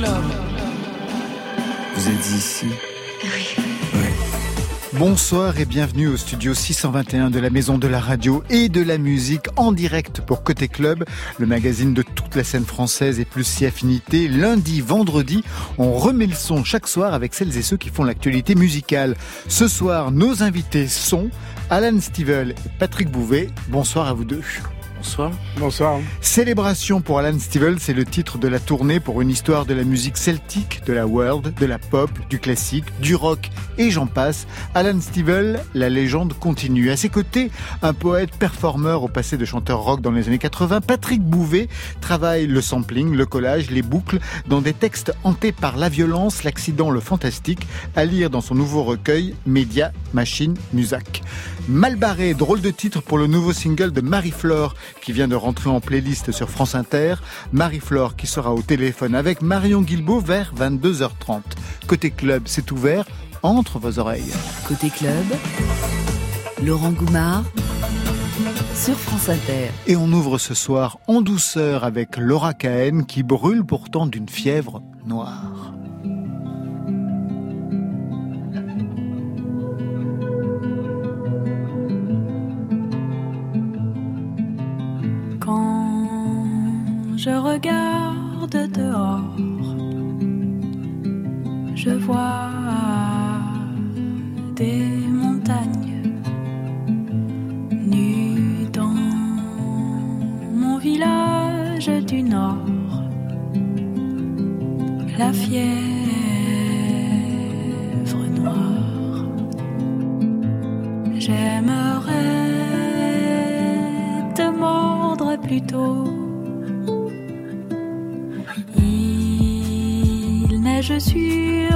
Club. Vous êtes ici Oui. Bonsoir et bienvenue au studio 621 de la Maison de la Radio et de la Musique en direct pour Côté Club, le magazine de toute la scène française et plus si affinité. Lundi, vendredi, on remet le son chaque soir avec celles et ceux qui font l'actualité musicale. Ce soir, nos invités sont Alan Stivell et Patrick Bouvet. Bonsoir à vous deux. Bonsoir. Bonsoir. Célébration pour Alan Stivell, c'est le titre de la tournée pour une histoire de la musique celtique, de la world, de la pop, du classique, du rock et j'en passe. Alan Stivell, la légende continue. À ses côtés, un poète performeur au passé de chanteur rock dans les années 80, Patrick Bouvet travaille le sampling, le collage, les boucles dans des textes hantés par la violence, l'accident, le fantastique, à lire dans son nouveau recueil Média, Machine, Musac. Malbarré, drôle de titre pour le nouveau single de Marie-Flore qui vient de rentrer en playlist sur France Inter. Marie-Flore qui sera au téléphone avec Marion Guilbault vers 22h30. Côté club, c'est ouvert entre vos oreilles. Côté club, Laurent Goumard sur France Inter. Et on ouvre ce soir en douceur avec Laura Cahen qui brûle pourtant d'une fièvre noire. Je regarde dehors, je vois des montagnes nues dans mon village du nord. La fièvre noire, j'aimerais te mordre plutôt. 雪。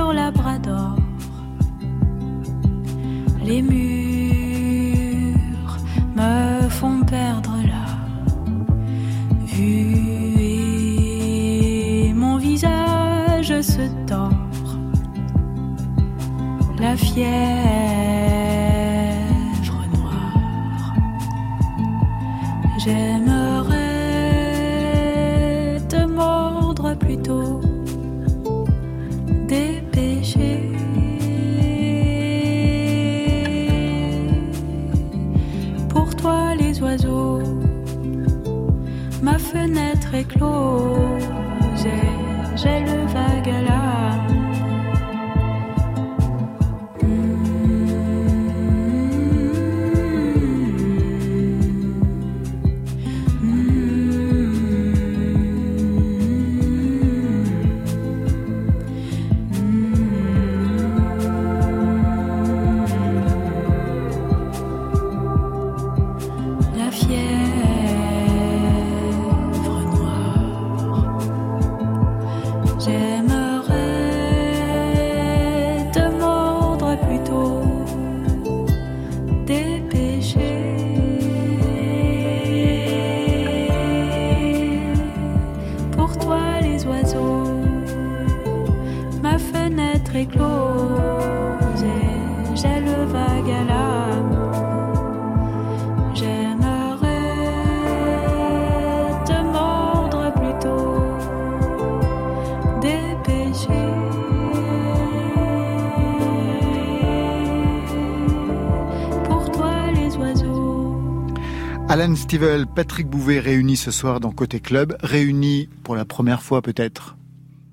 Alan Stivell, Patrick Bouvet réunis ce soir dans Côté Club, réunis pour la première fois peut-être.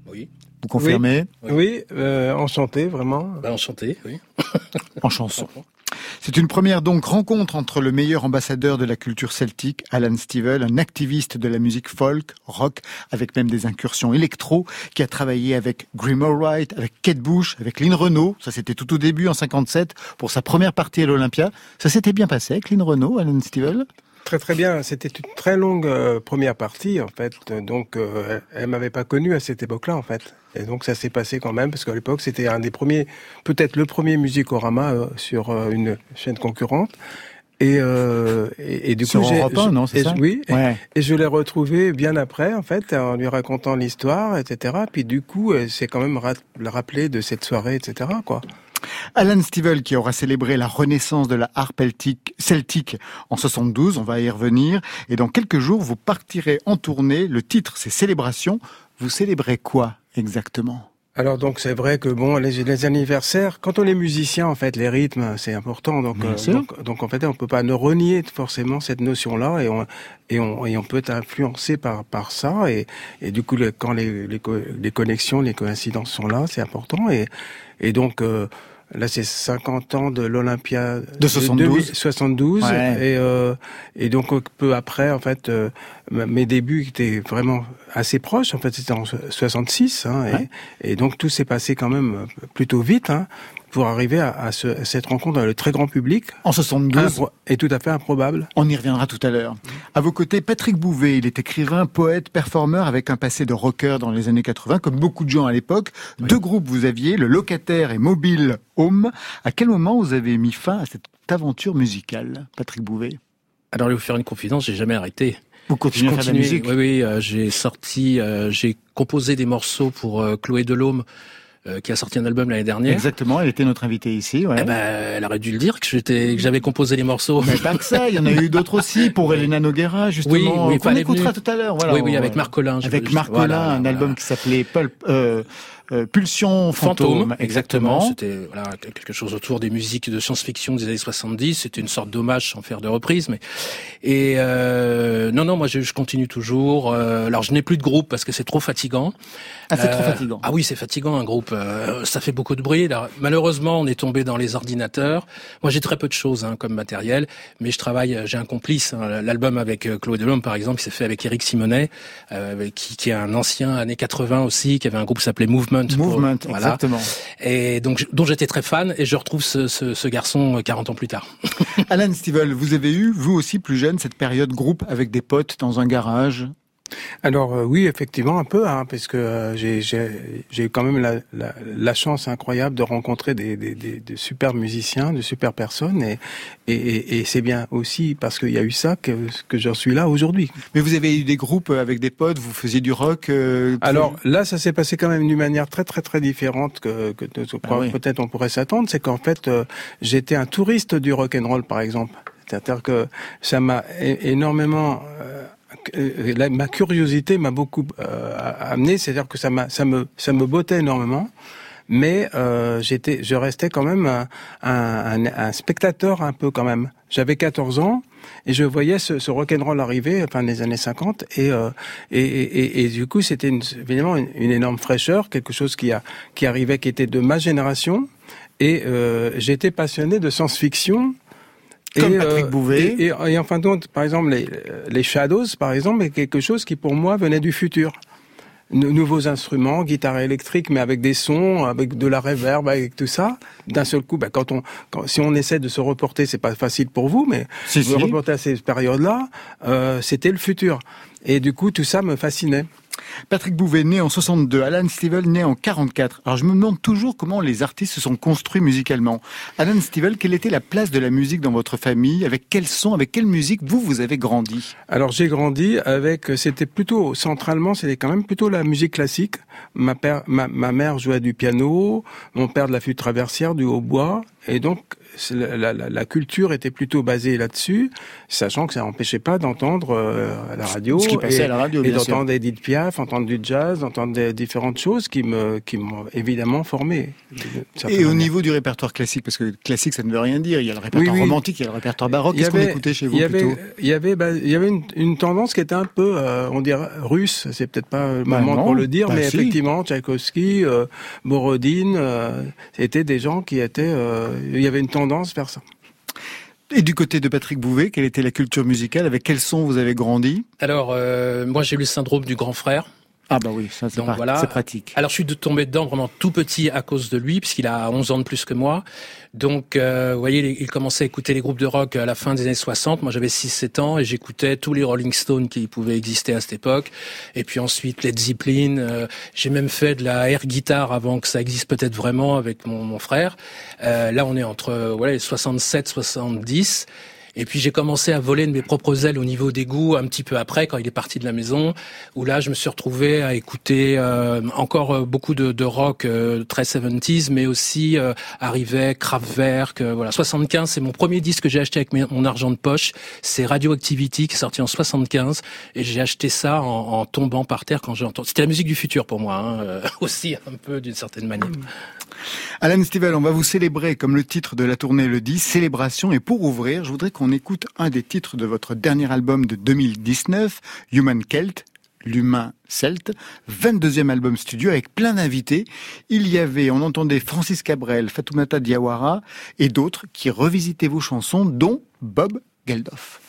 Oui. Vous confirmez Oui, euh, enchanté, vraiment. Bah, enchanté, oui. En chanson. C'est une première donc rencontre entre le meilleur ambassadeur de la culture celtique, Alan Stivell, un activiste de la musique folk, rock, avec même des incursions électro, qui a travaillé avec Grim Wright, avec Kate Bush, avec Lynn Renault. Ça c'était tout au début en 57 pour sa première partie à l'Olympia. Ça s'était bien passé avec Lynn Renault, Alan Stivell? Très très bien. C'était une très longue euh, première partie en fait. Donc euh, elle, m'avait pas connu à cette époque-là en fait. Et donc ça s'est passé quand même parce qu'à l'époque c'était un des premiers, peut-être le premier Musicorama euh, sur euh, une chaîne concurrente. Et, euh, et, et du Sur coup, j'ai- Europe 1, non, c'est ça Oui. Ouais. Et, je l'ai retrouvé bien après, en fait, en lui racontant l'histoire, etc. Puis du coup, c'est quand même rappelé de cette soirée, etc. Quoi. Alan Stivell qui aura célébré la renaissance de la harpe celtique, celtique en 72, on va y revenir. Et dans quelques jours, vous partirez en tournée. Le titre, c'est Célébration. Vous célébrez quoi, exactement? Alors donc c'est vrai que bon les, les, anniversaires quand on est musicien en fait les rythmes c'est important donc, euh, donc, donc en fait on peut pas ne renier forcément cette notion là et on et on et on peut être influencé par par ça et et du coup quand les, les les connexions les coïncidences sont là c'est important et et donc euh, Là, c'est 50 ans de l'Olympia de 72, 72 et euh, et donc euh, peu après, en fait, euh, mes débuts étaient vraiment assez proches. En fait, c'était en 66, hein, et, et, donc tout s'est passé quand même plutôt vite. Hein pour arriver à, à, ce, à, cette rencontre avec le très grand public. En 72 est tout à fait improbable. On y reviendra tout à l'heure. À vos côtés, Patrick Bouvet, il est écrivain, poète, performeur avec un passé de rocker dans les années 80, comme beaucoup de gens à l'époque. Deux groupes vous aviez, le locataire et mobile Home. À quel moment vous avez mis fin à cette aventure musicale, Patrick Bouvet? Alors, je vais vous faire une confidence, j'ai jamais arrêté. Vous continuez à faire de la musique? Oui, oui, euh, j'ai sorti, euh, j'ai composé des morceaux pour euh, Chloé Delhomme, qui a sorti un album l'année dernière. Exactement, elle était notre invitée ici. Ouais. Eh ben, elle aurait dû le dire que j'étais, que j'avais composé les morceaux. Mais pas que ça, il y en a eu d'autres aussi pour Elena Noguera justement. Oui, oui, qu'on écoutera tout à l'heure. Voilà, oui, oui, avec Marc Collin. Avec Marc Collin, voilà, un album qui s'appelait Pulp. Euh, euh, Pulsion Fantôme, exactement. C'était voilà, quelque chose autour des musiques de science-fiction des années 70. C'était une sorte d'hommage sans faire de reprise, mais et euh, non non, moi je, je continue toujours. Euh, alors je n'ai plus de groupe parce que c'est trop fatigant. Ah c'est trop fatigant. Ah oui c'est fatigant un groupe. ça fait beaucoup de bruit. Là, malheureusement on est tombé dans les ordinateurs. Moi j'ai très peu de choses hein, comme matériel, mais je travaille. J'ai un complice. Hein, L'album avec Chloé Delhomme par exemple, s'est fait avec Eric Simonet, qui, qui est un ancien années 80 aussi, qui avait un groupe qui s'appelait Movement Movement. exactement. Et donc, dont j'étais très fan, et je retrouve ce, ce, ce garçon 40 ans plus tard. Alan Stivell, vous avez eu, vous aussi plus jeune, cette période groupe avec des potes dans un garage? Alors euh, oui, effectivement, un peu, hein, parce que euh, j'ai eu quand même la, la, la, chance incroyable de rencontrer des, des, des, des, super musiciens, de super personnes, et, et, et c'est bien aussi parce qu'il y a eu ça que, que j'en suis là aujourd'hui. Mais vous avez eu des groupes avec des potes, vous faisiez du rock euh, Alors là, ça s'est passé quand même d'une manière très très très différente que, que, ah oui. peut-être on pourrait s'attendre. C'est qu'en fait, euh, j'étais un touriste du rock and roll, par exemple. C'est-à-dire que ça m'a énormément euh, euh, ma curiosité m'a beaucoup euh, amené, c'est-à-dire que ça m'a, ça me, ça me bottait énormément. Mais euh, j'étais, je restais quand même un, un, un, spectateur un peu quand même. J'avais 14 ans et je voyais ce, ce rock'n'roll arriver, enfin des années 50, et, euh, et, et, et, du coup c'était évidemment une, une, énorme fraîcheur, quelque chose qui a qui arrivait, qui était de ma génération. Et euh, j'étais passionné de science-fiction comme et, Patrick Bouvet. Et, et, et, en fin de compte, par exemple, les, les Shadows, par exemple, est quelque chose qui pour moi venait du futur. nouveaux instruments, guitare électrique, mais avec des sons, avec de la reverb, avec tout ça. D'un seul coup, bah, quand on, quand, si on essaie de se reporter, c'est pas facile pour vous, mais si, si. reporter à ces périodes-là, euh, c'était le futur. Et du coup, tout ça me fascinait. Patrick Bouvet, né en 62, Alan Stivell, né en 44. Alors je me demande toujours comment les artistes se sont construits musicalement. Alan Stivell, quelle était la place de la musique dans votre famille? Avec quel son, avec quelle musique vous, vous avez grandi? Alors j'ai grandi avec, c'était plutôt, centralement, c'était quand même plutôt la musique classique. Ma, père, ma, ma mère jouait du piano, mon père de la flûte traversière, du hautbois. Et donc la, la, la, culture était plutôt basée là-dessus, sachant que ça n'empêchait pas d'entendre euh, à la radio Ce qui passait et, à la radio, et d'entendre Edith Piaf, entendre du jazz, d'entendre des différentes choses qui me qui m'ont évidemment formé. Et au niveau du répertoire classique, parce que classique ça ne veut rien dire, il y a le répertoire oui, oui. romantique, il y a le répertoire baroque. Qu'est-ce qu'on écoutait chez vous il y avait, plutôt Il y avait, bah, il y avait une, une, tendance qui était un peu, euh, on dirait russe. C'est peut-être pas le moment bah pour le dire, bah mais si. effectivement, Tchaïkovski, euh, Borodine, euh, c'était des gens qui étaient. euh, il y avait une tendance vers ça. Et du côté de Patrick Bouvet, quelle était la culture musicale? Avec quel son vous avez grandi? Alors, euh, moi j'ai eu le syndrome du grand frère. Ah bah oui, ça c'est voilà. pratique. Alors je suis tombé dedans vraiment tout petit à cause de lui, puisqu'il a 11 ans de plus que moi. Donc, euh, vous voyez, il commençait à écouter les groupes de rock à la fin des années 60. Moi, j'avais 6-7 ans et j'écoutais tous les Rolling Stones qui pouvaient exister à cette époque. Et puis ensuite, Led Zeppelin. Euh, J'ai même fait de la air guitare avant que ça existe peut-être vraiment avec mon, mon frère. Euh, là, on est entre voilà, 67, 70. Et puis j'ai commencé à voler de mes propres ailes au niveau des goûts un petit peu après, quand il est parti de la maison, où là je me suis retrouvé à écouter euh, encore beaucoup de, de rock très 70s, mais aussi arrivait Kraftwerk. voilà, 75, c'est mon premier disque que j'ai acheté avec mon argent de poche. C'est Radioactivity qui est sorti en 75, et j'ai acheté ça en, en, tombant par terre quand j'ai entendu. C'était la musique du futur pour moi, hein, aussi un peu d'une certaine manière. Alan Stivell, on va vous célébrer, comme le titre de la tournée le dit, célébration. Et pour ouvrir, je voudrais qu'on écoute un des titres de votre dernier album de 2019, Human Celt, l'humain celte, 22e album studio avec plein d'invités. Il y avait, on entendait Francis Cabrel, Fatoumata Diawara et d'autres qui revisitaient vos chansons, dont Bob Geldof.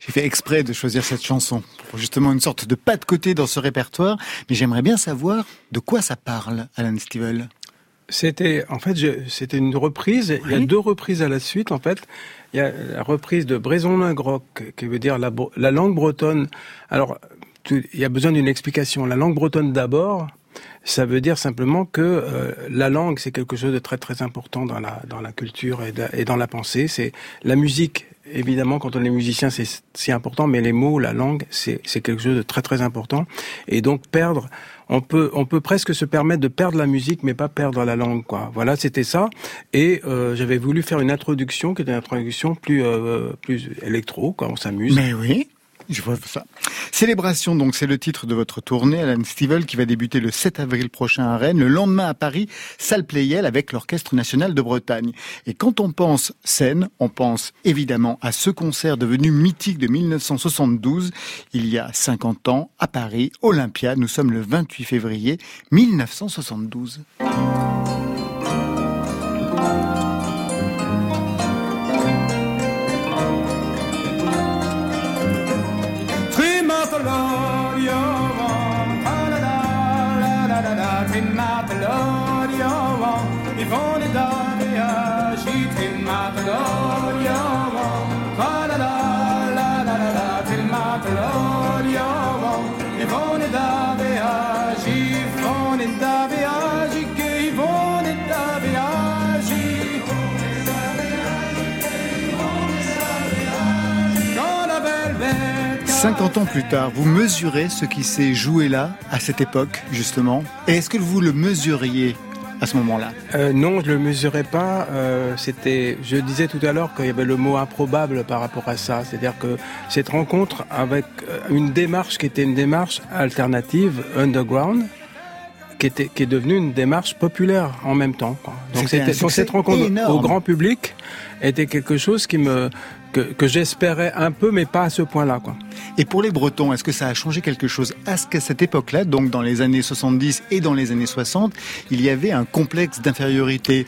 J'ai fait exprès de choisir cette chanson pour justement une sorte de pas de côté dans ce répertoire, mais j'aimerais bien savoir de quoi ça parle, Alan Stivell. C'était en fait c'était une reprise. Il y a deux reprises à la suite en fait. Il y a la reprise de Bréson-Lingroc qui veut dire la, la langue bretonne. Alors il y a besoin d'une explication. La langue bretonne d'abord, ça veut dire simplement que euh, la langue, c'est quelque chose de très très important dans la dans la culture et, dans la pensée. C'est la musique, évidemment, quand on est musicien, c'est important, mais les mots, la langue, c'est c'est quelque chose de très très important. Et donc perdre, on peut on peut presque se permettre de perdre la musique, mais pas perdre la langue, quoi. Voilà, c'était ça. Et euh, j'avais voulu faire une introduction qui était une introduction plus euh, plus électro, quoi. On s'amuse. Mais oui. Je. Célébration, donc, c'est le titre de votre tournée, Alan Stivel, qui va débuter le 7 avril prochain à Rennes, le lendemain à Paris, salle Playel avec l'Orchestre National de Bretagne. Et quand on pense scène, on pense évidemment à ce concert devenu mythique de 1972, il y a 50 ans, à Paris, Olympia. Nous sommes le 28 février 1972. 50 ans plus tard, vous mesurez ce qui s'est joué là, à cette époque, justement. Et est-ce que vous le mesuriez à ce moment-là? Euh, Non, je le mesurais pas. Euh, c'était, je disais tout à l'heure qu'il y avait le mot improbable par rapport à ça. C'est-à-dire que cette rencontre avec euh, une démarche qui était une démarche alternative, underground, qui, était, qui est devenue une démarche populaire en même temps. Quoi. Donc, C'était cette rencontre énorme. au grand public était quelque chose qui me que, que j'espérais un peu, mais pas à ce point-là. Quoi. Et pour les Bretons, est-ce que ça a changé quelque chose À ce qu'à cette époque-là, donc dans les années 70 et dans les années 60, il y avait un complexe d'infériorité?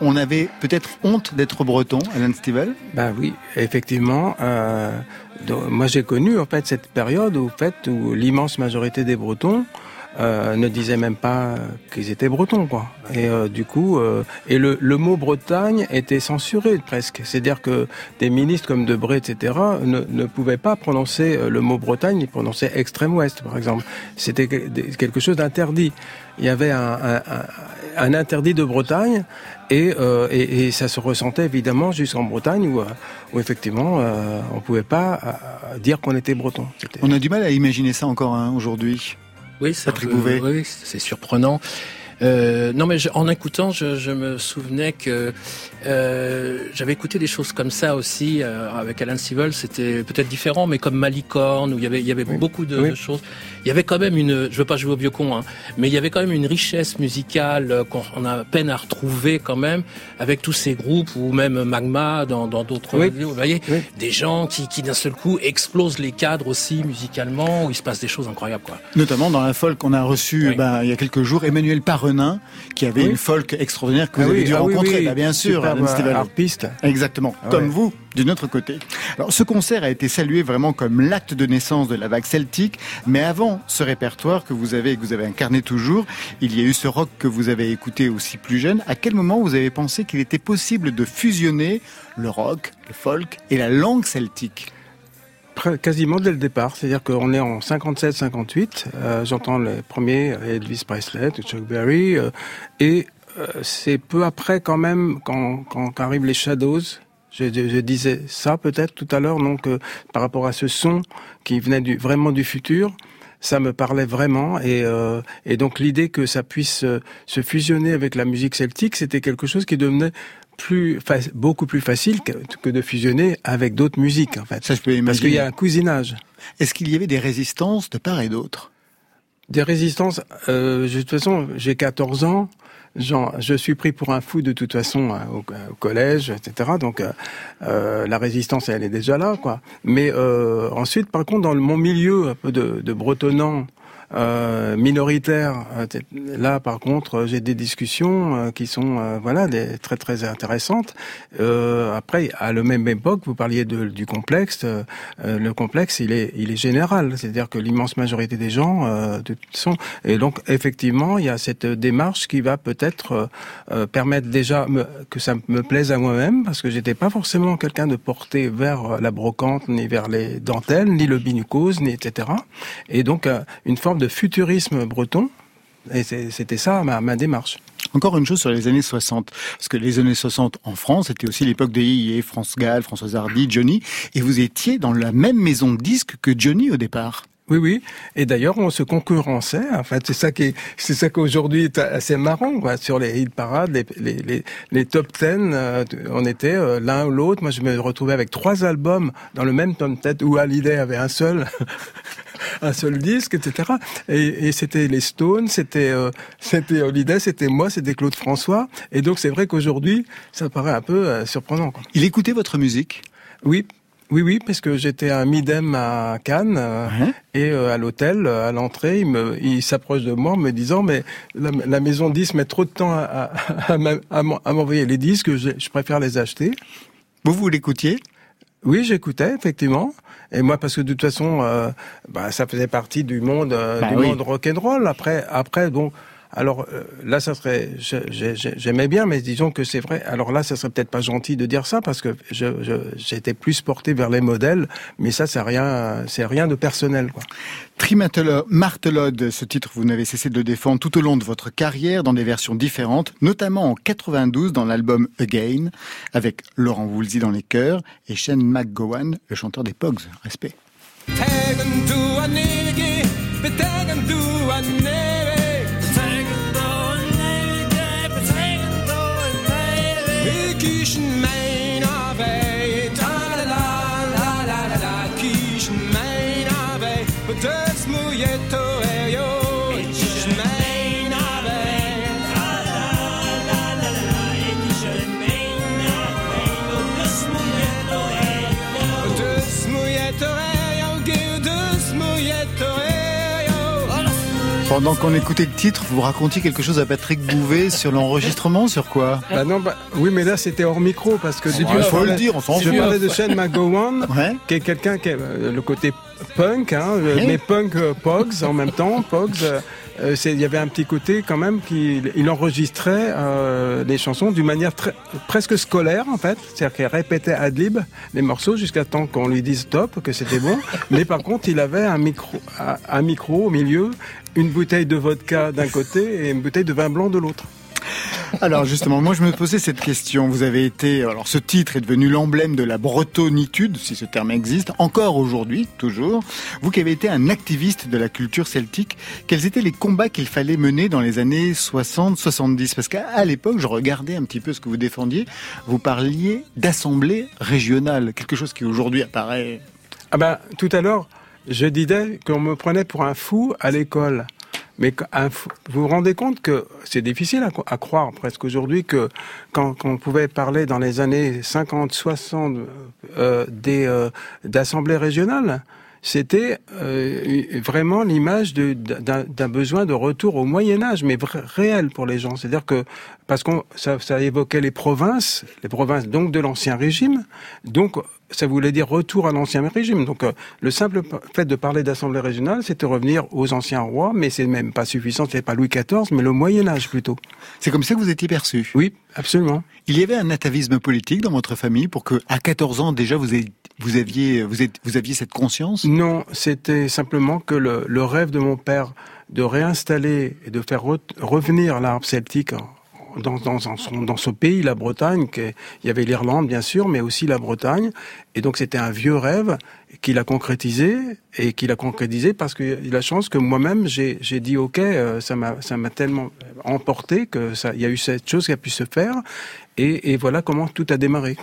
On avait peut-être honte d'être breton, Alan Stivell? Ben oui, effectivement. Euh, donc, moi, j'ai connu en fait cette période où, en fait, où l'immense majorité des Bretons euh, ne disaient même pas qu'ils étaient Bretons, quoi. Et euh, du coup, euh, et le, le mot Bretagne était censuré presque. C'est-à-dire que des ministres comme Debré, etc., ne, ne pouvaient pas prononcer euh, le mot Bretagne, ils prononçaient extrême ouest, par exemple. C'était quelque chose d'interdit. Il y avait un, un, un- interdit de Bretagne et, euh, et, et ça se ressentait évidemment jusqu'en Bretagne où, où effectivement euh, on pouvait pas dire qu'on était breton. On a du mal à imaginer ça encore hein, aujourd'hui. Oui, c'est un Patrick peu- Bouvet. oui, c'est surprenant. Euh, non, mais je- en écoutant, je, je me souvenais que euh, j'avais écouté des choses comme ça aussi euh, avec Alan Stivell. C'était peut-être différent, mais comme Malicorne, où il y avait, il y avait Oui. beaucoup de, Oui. de choses. Il y avait quand même une, je veux pas jouer au vieux con, hein, mais il y avait quand même une richesse musicale euh, qu'on on a peine à retrouver quand même avec tous ces groupes ou même Magma dans dans d'autres. Oui. Vous voyez, Oui. des gens qui, qui d'un seul coup explosent les cadres aussi musicalement, où il se passe des choses incroyables, quoi. Notamment dans la folk qu'on a reçue Oui. ben, il y a quelques jours, Emmanuel Parenin, qui avait Oui. une folk extraordinaire que vous Ah avez oui, dû ah rencontrer. oui. Bah, bien sûr, harpiste. Exactement, Ah comme ouais. vous, d'une autre côté. Alors, ce concert a été salué vraiment comme l'acte de naissance de la vague celtique, mais avant ce répertoire que vous avez et que vous avez incarné toujours, il y a eu ce rock que vous avez écouté aussi plus jeune. À quel moment vous avez pensé qu'il était possible de fusionner le rock, le folk et la langue celtique? Quasiment dès le départ. C'est-à-dire qu'on est en 57-58. euh, J'entends les premiers Elvis Presley, Chuck Berry, euh, et euh, c'est peu après quand même quand, quand arrivent les Shadows. Je, je- je disais ça peut-être tout à l'heure, donc par rapport à ce son qui venait du, vraiment du futur. Ça me parlait vraiment et, euh, et donc l'idée que ça puisse euh, se fusionner avec la musique celtique, c'était quelque chose qui devenait plus beaucoup plus facile que, que de fusionner avec d'autres musiques en fait. Ça, je peux Parce qu'il y imaginer. a un cousinage. Est-ce qu'il y avait des résistances de part et d'autre? Des résistances, euh, de toute façon, j'ai 14 ans, genre, je suis pris pour un fou de toute façon euh, au, au collège, etc. Donc euh, euh, la résistance, elle est déjà là, quoi. Mais euh, ensuite, par contre, dans le- mon milieu un peu de, de bretonnant, euh, minoritaire. euh, Là, par contre, j'ai des discussions euh, qui sont euh, voilà des, très très intéressantes. Après, à la même époque, vous parliez de, du complexe. le complexe, il est il est général, c'est-à-dire que l'immense majorité des gens de toute. Et donc, effectivement, il y a cette démarche qui va peut-être permettre déjà que ça me plaise à moi-même, parce que j'étais pas forcément quelqu'un de porté vers la brocante, ni vers les dentelles, ni le binucose, ni etc. Et donc, une forme de futurisme breton. Et c'était ça ma, ma démarche. Encore une chose sur les années 60, parce que les années 60 en France, c'était aussi l'époque de Yéyé, France Gall, Françoise Hardy, Johnny, et vous étiez dans la même maison de disques que Johnny au départ. Oui, oui. Et d'ailleurs, on se concurrençait. En fait, c'est ça qui, est- c'est ça qu'aujourd'hui est assez marrant, quoi. Sur les hit parades, les, les, les, les top 10, euh, on était euh, l'un ou l'autre. Moi, je me retrouvais avec trois albums dans le même top 10 où Hallyday avait un seul, un seul disque, etc. Et, et c'était les Stones, c'était, euh, c'était Hallyday, c'était moi, c'était Claude François. Et donc, c'est vrai qu'aujourd'hui, ça paraît un peu euh, surprenant, quoi. Il écoutait votre musique? Oui. Oui, oui, parce que j'étais à Midem à Cannes euh, Ouais. et euh, à l'hôtel, euh, à l'entrée, il, me, il s'approche de moi en me disant mais la, la maison 10 met trop de temps à, à, à m'envoyer les disques, je, je préfère les acheter. Vous, vous l'écoutiez? Oui, j'écoutais effectivement. Et moi, parce que de toute façon, euh, bah, ça faisait partie du monde, euh, Bah du oui. monde rock'n'roll. Après, après, donc, alors euh, là, ça serait, j'aimais bien, mais disons que c'est vrai. Alors là, ça serait peut-être pas gentil de dire ça parce que j'étais plus porté vers les modèles, mais ça, c'est rien, c'est rien de personnel, quoi. Martelode, ce titre, vous n'avez cessé de le défendre tout au long de votre carrière dans des versions différentes, notamment en 92 dans l'album Again, avec Laurent Woolsey dans les chœurs et Shane McGowan, le chanteur des Pogs. Respect. Pendant qu'on écoutait le titre, vous racontiez quelque chose à Patrick Bouvet sur l'enregistrement, sur quoi Bah non, bah, oui, mais là c'était hors micro parce que Il faut le dire, on s'en je parlais de Shane McGowan, Ouais. qui est quelqu'un qui a euh, le côté punk, hein, euh, mais punk euh, pogs en même temps. Pogs, euh, il y avait un petit côté quand même qu'il il enregistrait euh, des chansons d'une manière très, presque scolaire en fait, c'est-à-dire qu'il répétait ad lib les morceaux jusqu'à temps qu'on lui dise stop, que c'était bon. mais par contre, il avait un micro, un, un micro au milieu, une bouteille de vodka d'un côté et une bouteille de vin blanc de l'autre. Alors justement, moi je me posais cette question. Vous avez été, alors ce titre est devenu l'emblème de la bretonitude, si ce terme existe, encore aujourd'hui, toujours. Vous qui avez été un activiste de la culture celtique, quels étaient les combats qu'il fallait mener dans les années 60-70 Parce qu'à l'époque, je regardais un petit peu ce que vous défendiez. Vous parliez d'assemblée régionale, quelque chose qui aujourd'hui apparaît. Ah ben, tout à l'heure, je disais qu'on me prenait pour un fou à l'école. Mais vous vous rendez compte que c'est difficile à, croire presque aujourd'hui que quand, on pouvait parler dans les années 50, 60 euh, des euh, d'assemblées régionales, c'était euh, vraiment l'image d'un besoin de retour au Moyen Âge, mais réel pour les gens. C'est-à-dire que parce qu'on ça, ça évoquait les provinces, les provinces donc de l'ancien régime, donc ça voulait dire retour à l'ancien régime. Donc euh, le simple fait de parler d'assemblée régionale, c'était revenir aux anciens rois, mais c'est même pas suffisant, c'est pas Louis XIV, mais le Moyen Âge plutôt. C'est comme ça que vous étiez perçu. Oui, absolument. Il y avait un atavisme politique dans votre famille pour que, à 14 ans déjà, vous, ayez- vous aviez, vous, êtes- vous aviez cette conscience? Non, c'était simplement que le, le rêve de mon père de réinstaller et de faire re- revenir l'arbre celtique dans, dans, son, dans ce pays, la Bretagne, il y avait l'Irlande bien sûr, mais aussi la Bretagne. Et donc c'était un vieux rêve qu'il a concrétisé et qu'il a concrétisé parce qu'il a la chance que moi-même j'ai dit ok, euh, ça m'a ça m'a tellement emporté que il y a eu cette chose qui a pu se faire et, et voilà comment tout a démarré.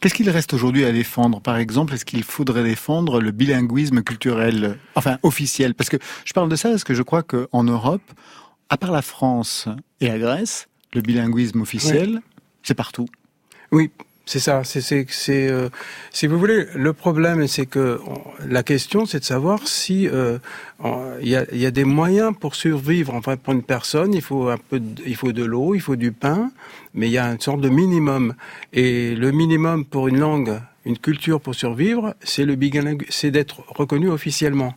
Qu'est-ce qu'il reste aujourd'hui à défendre? Par exemple, est-ce qu'il faudrait défendre le bilinguisme culturel, enfin officiel? Parce que je parle de ça parce que je crois qu'en Europe, à part la France et la Grèce, le bilinguisme officiel, c'est partout. Oui, c'est ça. C'est, c'est, c'est, euh, si vous voulez, le problème, c'est que on- la question, c'est de savoir si euh, il y, a, il y a des moyens pour survivre. Enfin, pour une personne, il faut un peu, de, il faut de l'eau, il faut du pain, mais il y a une sorte de minimum. Et le minimum pour une langue, une culture pour survivre, c'est le bilingue, c'est d'être reconnu officiellement.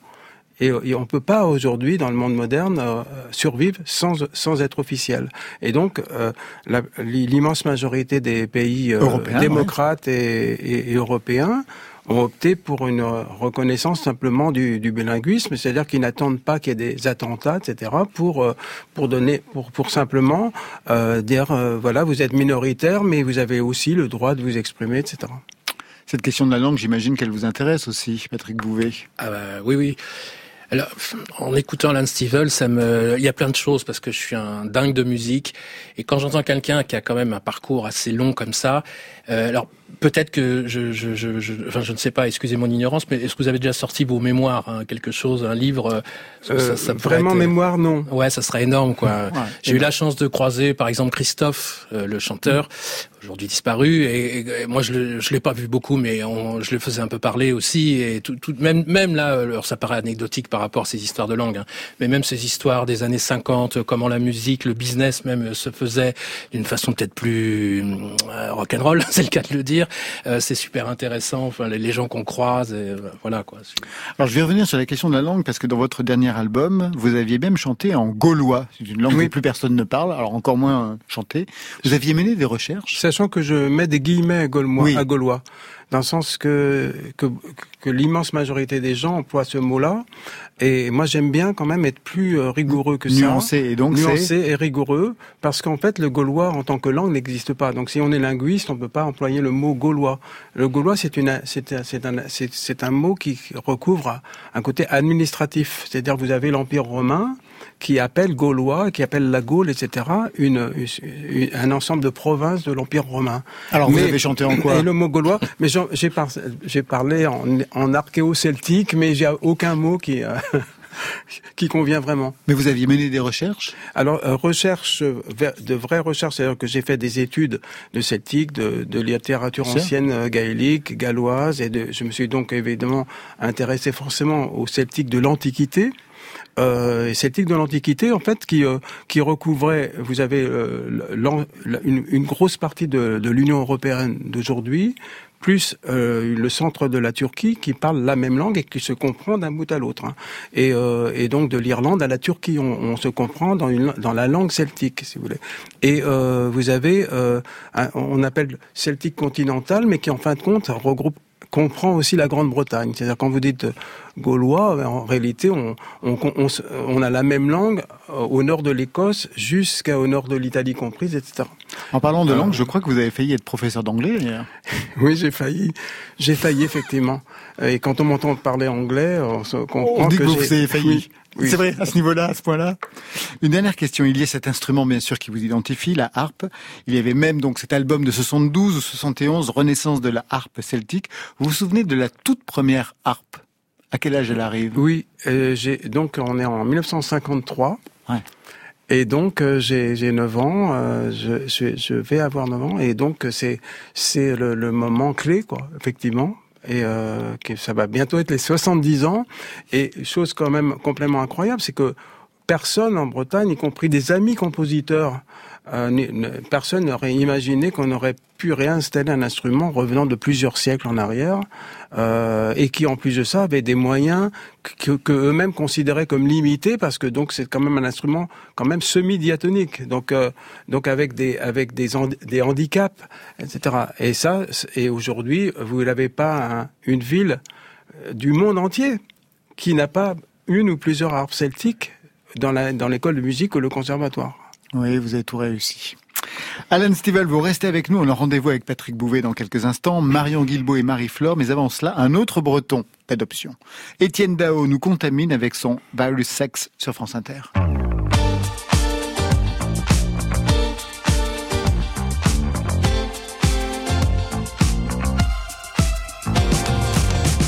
Et, et on peut pas aujourd'hui, dans le monde moderne, euh, survivre sans, sans être officiel. Et donc, euh, l'immense majorité des pays euh, démocrates et, et- et européens ont opté pour une reconnaissance simplement du, du bilinguisme, c'est-à-dire qu'ils n'attendent pas qu'il y ait des attentats, etc., pour pour donner, pour pour simplement euh, dire euh, voilà, vous êtes minoritaire, mais vous avez aussi le droit de vous exprimer, etc. Cette question de la langue, j'imagine qu'elle vous intéresse aussi, Patrick Bouvet. Ah bah, oui, oui. Alors, en écoutant Alan Stivell, ça me, il y a plein de choses parce que je suis un dingue de musique et quand j'entends quelqu'un qui a quand même un parcours assez long comme ça, euh, alors peut-être que je, je, je, je, enfin, je ne sais pas, excusez mon ignorance, mais est-ce que vous avez déjà sorti vos mémoires, hein, quelque chose, un livre euh, ça- Euh, vraiment être- mémoire, non. Ouais, ça serait énorme, quoi. Ouais. J'ai eu la chance de croiser, par exemple, Christophe, euh, le chanteur, aujourd'hui disparu. Et, et- et moi, je je l'ai pas vu beaucoup, mais on, je le faisais un peu parler aussi. Et tout, tout, même, même là, alors ça paraît anecdotique par rapport à ces histoires de langue, hein, mais même ces histoires des années 50, euh, comment la musique, le business même euh, se faisait d'une façon peut-être plus euh, rock'n'roll, c'est le cas de le dire. Euh, c'est super intéressant. Enfin, les, les gens qu'on croise, et, voilà quoi. Alors je vais revenir sur la question de la langue parce que dans votre dernier album, vous aviez même chanté en gaulois, c'est une langue que plus personne ne parle, alors encore moins chanté. Vous aviez mené des recherches Sachant que je mets des guillemets à gaulois, Oui. à gaulois dans le sens que, que, que l'immense majorité des gens emploient ce mot-là. Et moi, j'aime bien quand même être plus euh, rigoureux que ça. nuancé et donc nuancé et rigoureux, parce qu'en fait, le gaulois en tant que langue n'existe pas. Donc, si on est linguiste, on peut pas employer le mot gaulois. Le gaulois, c'est une, c'est un, c'est un mot qui recouvre un côté administratif. C'est-à-dire, vous avez l'Empire romain qui appelle gaulois, qui appelle la Gaule, etc., une, une- un ensemble de provinces de l'Empire romain. Alors vous avez chanté en quoi et le mot gaulois, mais j'ai par- parlé en, en archéo-celtique, mais j'ai aucun mot qui euh, qui convient vraiment. Mais vous aviez mené des recherches? Alors euh, recherche de vraies recherches, c'est-à-dire que j'ai fait des études de celtique, de, de littérature ancienne euh, gaélique, galloise, et de, je me suis donc évidemment intéressé forcément au celtique de l'Antiquité. Euh, celtique de l'Antiquité, en fait, qui euh, recouvrait, vous avez une, une, grosse partie de, l'Union européenne d'aujourd'hui, plus euh, le centre de la Turquie qui parle la même langue et qui se comprend d'un bout à l'autre. Hein. Et, euh, donc de l'Irlande à la Turquie, on, se comprend dans, la langue celtique, si vous voulez. Et euh, vous avez, euh, on appelle celtique continental, mais qui en fin de compte regroupe comprend aussi la Grande-Bretagne. C'est-à-dire quand vous dites gaulois, ben, en réalité, on, on, on, a la même langue euh, au nord de l'Écosse jusqu'au nord de l'Italie comprise, etc. En parlant de langue, je crois que vous avez failli être professeur d'anglais. oui, j'ai failli. J'ai failli, effectivement. Et quand on m'entend parler anglais, on se comprend on dit que, vous avez failli. C'est vrai, à ce niveau-là, à ce point-là. Une dernière question. Il y a cet instrument, bien sûr, qui vous identifie, la harpe. Il y avait même donc cet album de 72 ou 71, Renaissance de la harpe celtique. Vous vous souvenez de la toute première harpe? À quel âge elle arrive? Oui, euh, j'ai donc on est en 1953. Ouais. Et donc euh, j'ai 9 ans, euh, je, je, je, vais avoir 9 ans, et donc c'est c'est le, le moment clé, quoi, effectivement, et euh, que ça va bientôt être les 70 ans. Et chose quand même complètement incroyable, c'est que personne en Bretagne, y compris des amis compositeurs, euh, personne n'aurait imaginé qu'on aurait pu réinstaller un instrument revenant de plusieurs siècles en arrière euh, et qui en plus de ça avait des moyens que, eux-mêmes considéraient comme limités parce que donc c'est quand même un instrument quand même semi-diatonique donc euh, donc avec des avec des des handicaps etc et ça et aujourd'hui vous n'avez pas une ville du monde entier qui n'a pas une ou plusieurs harpes celtiques dans la dans l'école de musique ou le conservatoire. Oui, vous avez tout réussi. Alan Stivel, vous restez avec nous. On a rendez-vous avec Patrick Bouvet dans quelques instants, Marion Guilbault et Marie-Flore. Mais avant cela, un autre breton d'adoption. Étienne Dao nous contamine avec son Virus Sex sur France Inter.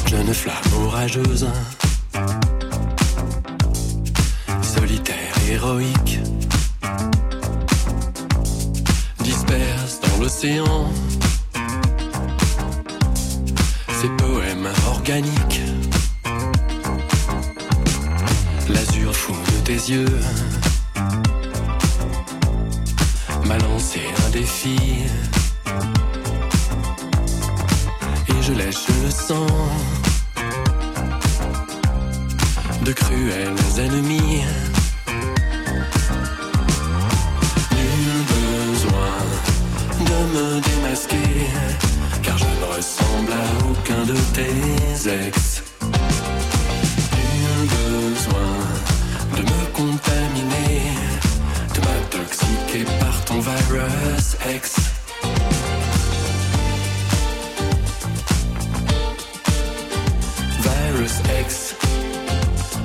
Jeune flamme orageuse, solitaire, héroïque l'océan. Ces poèmes organiques, l'azur fou de tes yeux, m'a lancé un défi. Et je lèche le sang de cruels ennemis. Me démasquer, car je ne ressemble à aucun de tes ex. Nul besoin de me contaminer, de m'intoxiquer par ton virus X. Virus X,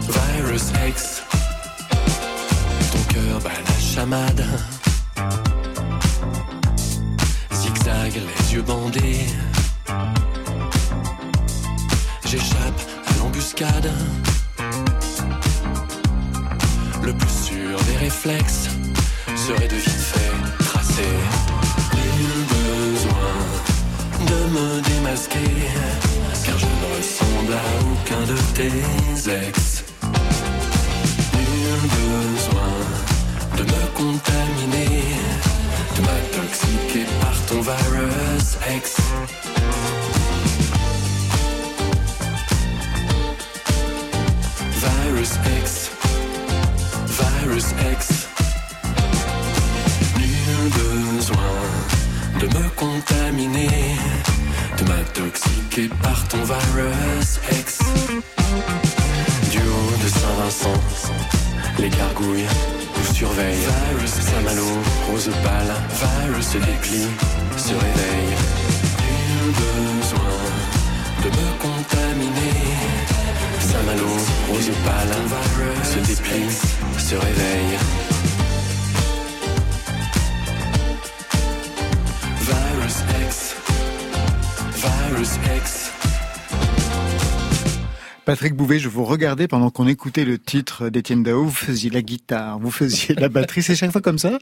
Virus X, ton cœur bat la chamade. Yeux bandés. Les gargouilles vous surveillent. Virus Saint-Malo, rose pâle, virus se déplie se réveille. Nul besoin de me contaminer. Saint-Malo, rose pâle, se déplie, se réveille. Virus X, Virus X. Patrick Bouvet, je vous regardais pendant qu'on écoutait le titre d'Étienne Dao. Vous faisiez la guitare, vous faisiez la batterie. C'est chaque fois comme ça?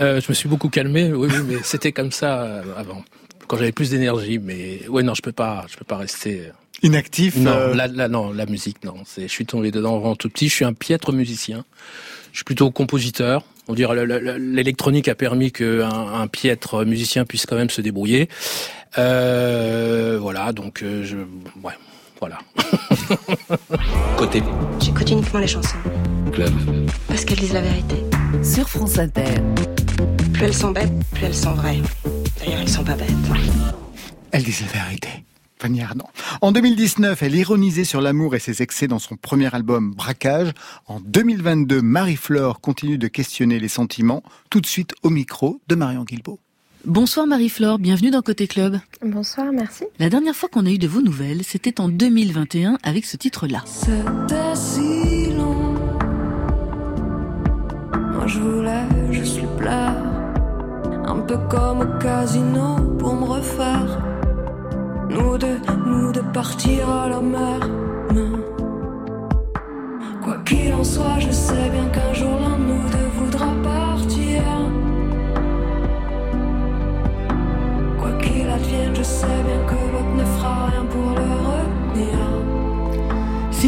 Euh, Je me suis beaucoup calmé, oui, oui mais c'était comme ça euh, avant, quand j'avais plus d'énergie. Mais ouais, non, je peux pas, je peux pas rester. Inactif Non, euh, la, la- non, la musique, non. C'est, je suis tombé dedans vraiment tout petit. Je suis un piètre musicien. Je suis plutôt compositeur. On dirait le- le- le- l'électronique a permis qu'un un piètre musicien puisse quand même se débrouiller. Euh, voilà, donc euh, je, ouais, voilà. Côté J'écoute uniquement les chansons. club. Parce qu'elles disent la vérité. Sur France Inter. Plus elles sont bêtes, plus elles sont vraies. D'ailleurs, elles sont pas bêtes. Elle disait la vérité. Fanny Ardant. En 2019, elle ironisait sur l'amour et ses excès dans son premier album Braquage. En 2022, Marie-Flore continue de questionner les sentiments. Tout de suite au micro de Marion Guilbault. Bonsoir Marie-Flore, bienvenue dans Côté Club. Bonsoir, merci. La dernière fois qu'on a eu de vos nouvelles, c'était en 2021 avec ce titre-là. C'était si long. Moi je voulais juste lui plaire. Un peu comme au casino pour me refaire. Nous deux, nous deux partir à la mer.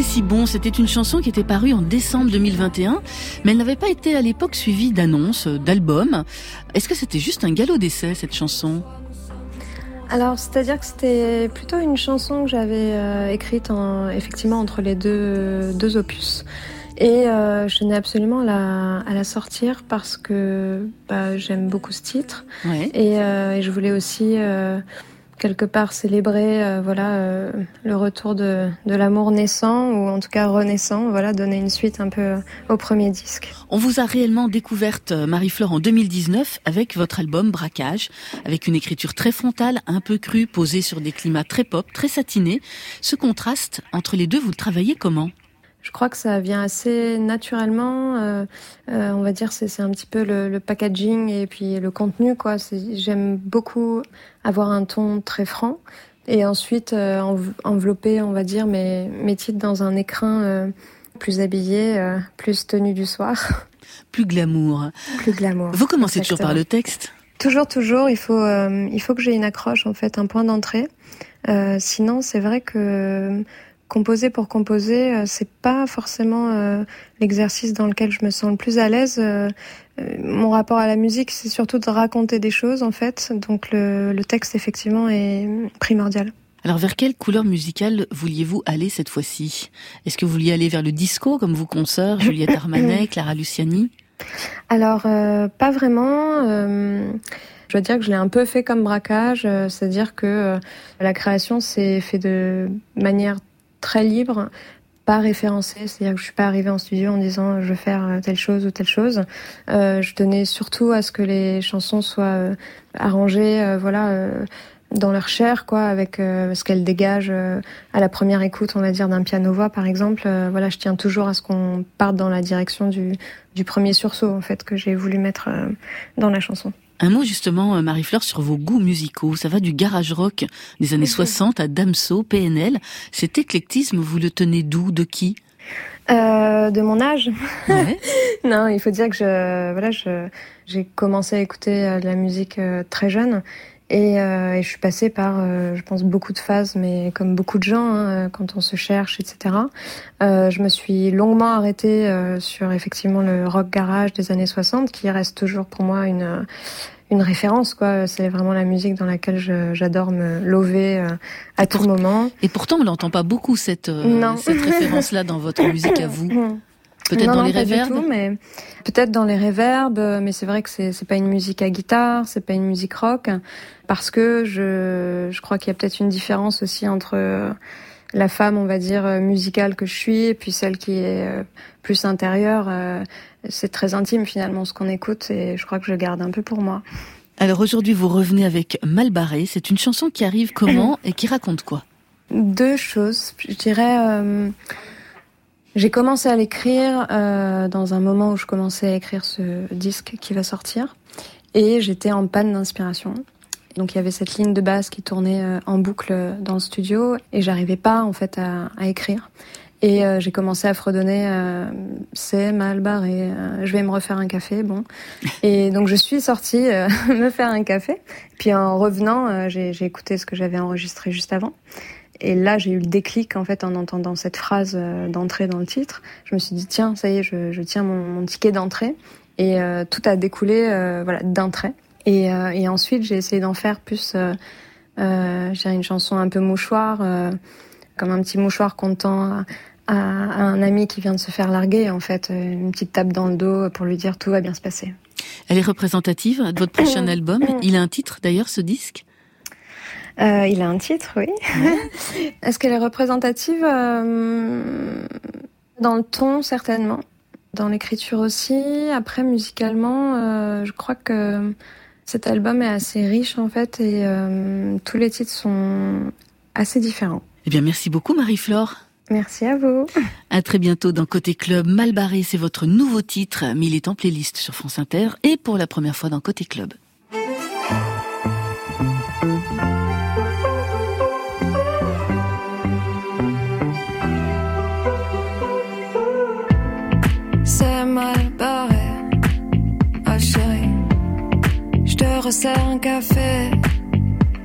Si bon, c'était une chanson qui était parue en décembre 2021, mais elle n'avait pas été à l'époque suivie d'annonces, euh, d'albums. Est-ce que c'était juste un galop d'essai, cette chanson? Alors, c'est-à-dire que c'était plutôt une chanson que j'avais euh, écrite en, effectivement entre les deux, deux opus. Et euh, je tenais absolument à la, à la sortir parce que bah, j'aime beaucoup ce titre. Ouais. Et, euh, et je voulais aussi quelque part célébrer euh, voilà euh, le retour de, de l'amour naissant ou en tout cas renaissant. Voilà, donner une suite un peu au premier disque. On vous a réellement découverte, euh, Marie-Flore, en 2019 avec votre album Braquage, avec une écriture très frontale, un peu crue, posée sur des climats très pop, très satinés. Ce contraste entre les deux, vous le travaillez comment? Je crois que ça vient assez naturellement. euh, euh, on va dire c'est un petit peu le, le packaging et puis le contenu quoi. J'aime beaucoup avoir un ton très franc et ensuite euh, env- envelopper, on va dire mes mes titres dans un écrin euh, plus habillé, euh, plus tenue du soir, Plus glamour. plus glamour. Vous commencez toujours par le texte? Toujours, toujours, il faut, euh, il faut que j'ai une accroche, en fait, un point d'entrée. Euh, sinon, c'est vrai que euh, composer pour composer, euh, c'est pas forcément euh, l'exercice dans lequel je me sens le plus à l'aise. Euh, mon rapport à la musique, c'est surtout de raconter des choses, en fait. Donc le, le texte, effectivement, est primordial. Alors vers quelle couleur musicale vouliez-vous aller cette fois-ci? Est-ce que vous vouliez aller vers le disco comme vos consoeurs, Juliette Armanet, Clara Luciani? Alors, euh, pas vraiment. je dois dire que je l'ai un peu fait comme braquage, c'est-à-dire que la création s'est fait de manière très libre, pas référencée, c'est-à-dire que je suis pas arrivée en studio en disant je vais faire euh, telle chose ou telle chose. Euh, je tenais surtout à ce que les chansons soient euh, arrangées, euh, voilà. dans leur chair, quoi, avec euh, ce qu'elles dégagent euh, à la première écoute, on va dire, d'un piano-voix, par exemple. Euh, voilà, je tiens toujours à ce qu'on parte dans la direction du, du premier sursaut, en fait, que j'ai voulu mettre dans la chanson. Un mot justement, euh, Marie-Fleur, sur vos goûts musicaux. Ça va du garage rock des années 60 à Damso, PNL. Cet éclectisme, vous le tenez d'où De qui? Euh, de mon âge Ouais. Non, il faut dire que je, voilà, je, j'ai commencé à écouter euh, de la musique euh, très jeune. Et, euh, et je suis passée par, euh, je pense, beaucoup de phases, mais comme beaucoup de gens, hein, euh, quand on se cherche, etc. Euh, je me suis longuement arrêtée euh, sur effectivement le rock garage des années 60, qui reste toujours pour moi une euh, une référence. quoi. C'est vraiment la musique dans laquelle je- j'adore me lover euh, à tout moment. Et pourtant, on l'entend pas beaucoup cette euh, cette référence-là dans votre musique à vous. Peut-être dans non, les réverbes. mais peut-être dans les réverbes, mais c'est vrai que c'est c'est pas une musique à guitare, c'est pas une musique rock, parce que je je crois qu'il y a peut-être une différence aussi entre euh, la femme, on va dire euh, musicale que je suis, et puis celle qui est euh, plus intérieure. C'est très intime finalement ce qu'on écoute, et je crois que je garde un peu pour moi. Alors aujourd'hui, vous revenez avec Malbarré. C'est une chanson qui arrive comment et qui raconte quoi? Deux choses, je dirais. euh, j'ai commencé à l'écrire euh, dans un moment où je commençais à écrire ce disque qui va sortir, et j'étais en panne d'inspiration. Donc il y avait cette ligne de basse qui tournait euh, en boucle dans le studio, et j'arrivais pas en fait à, à écrire. Et euh, j'ai commencé à fredonner, euh, c'est mal barré, euh, je vais me refaire un café, bon. Et donc je suis sortie euh, me faire un café. Puis en revenant, euh, j'ai j'ai écouté ce que j'avais enregistré juste avant. Et là, j'ai eu le déclic en fait en entendant cette phrase euh, d'entrée dans le titre. Je me suis dit tiens, ça y est, je, je tiens mon, mon ticket d'entrée. Et euh, tout a découlé euh, voilà d'un trait. Et, euh, et ensuite, j'ai essayé d'en faire plus, euh, euh, j'ai une chanson un peu mouchoir, comme un petit mouchoir qu'on tend à, à, à un ami qui vient de se faire larguer, en fait, une petite tape dans le dos pour lui dire tout va bien se passer. Elle est représentative de votre prochain album. Il a un titre d'ailleurs, ce disque? Euh, il a un titre, oui. Est-ce qu'elle est représentative euh, Dans le ton, certainement? Dans l'écriture aussi? Après, musicalement, euh, je crois que cet album est assez riche, en fait, et euh, tous les titres sont assez différents. Eh bien, merci beaucoup, Marie-Flore. Merci à vous. À très bientôt dans Côté Club. Malbarré, c'est votre nouveau titre, en playlist sur France Inter et pour la première fois dans Côté Club. C'est mal Je te resserre un café.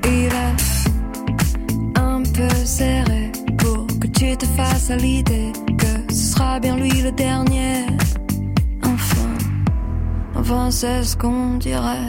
Il est un peu serré pour que tu te fasses à l'idée que ce sera bien lui le dernier. Enfin, enfin c'est ce qu'on dirait.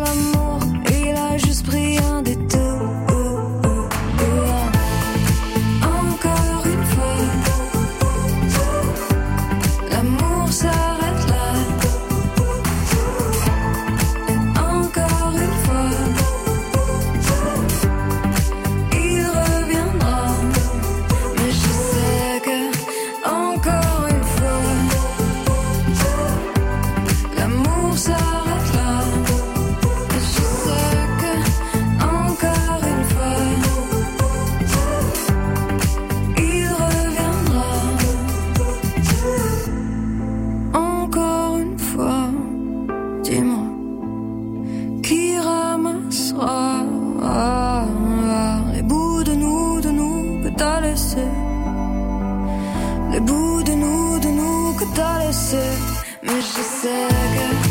ramassera les bouts de nous, de nous que t'as laissé. Les bouts de nous, de nous que t'as laissé. Mais je sais que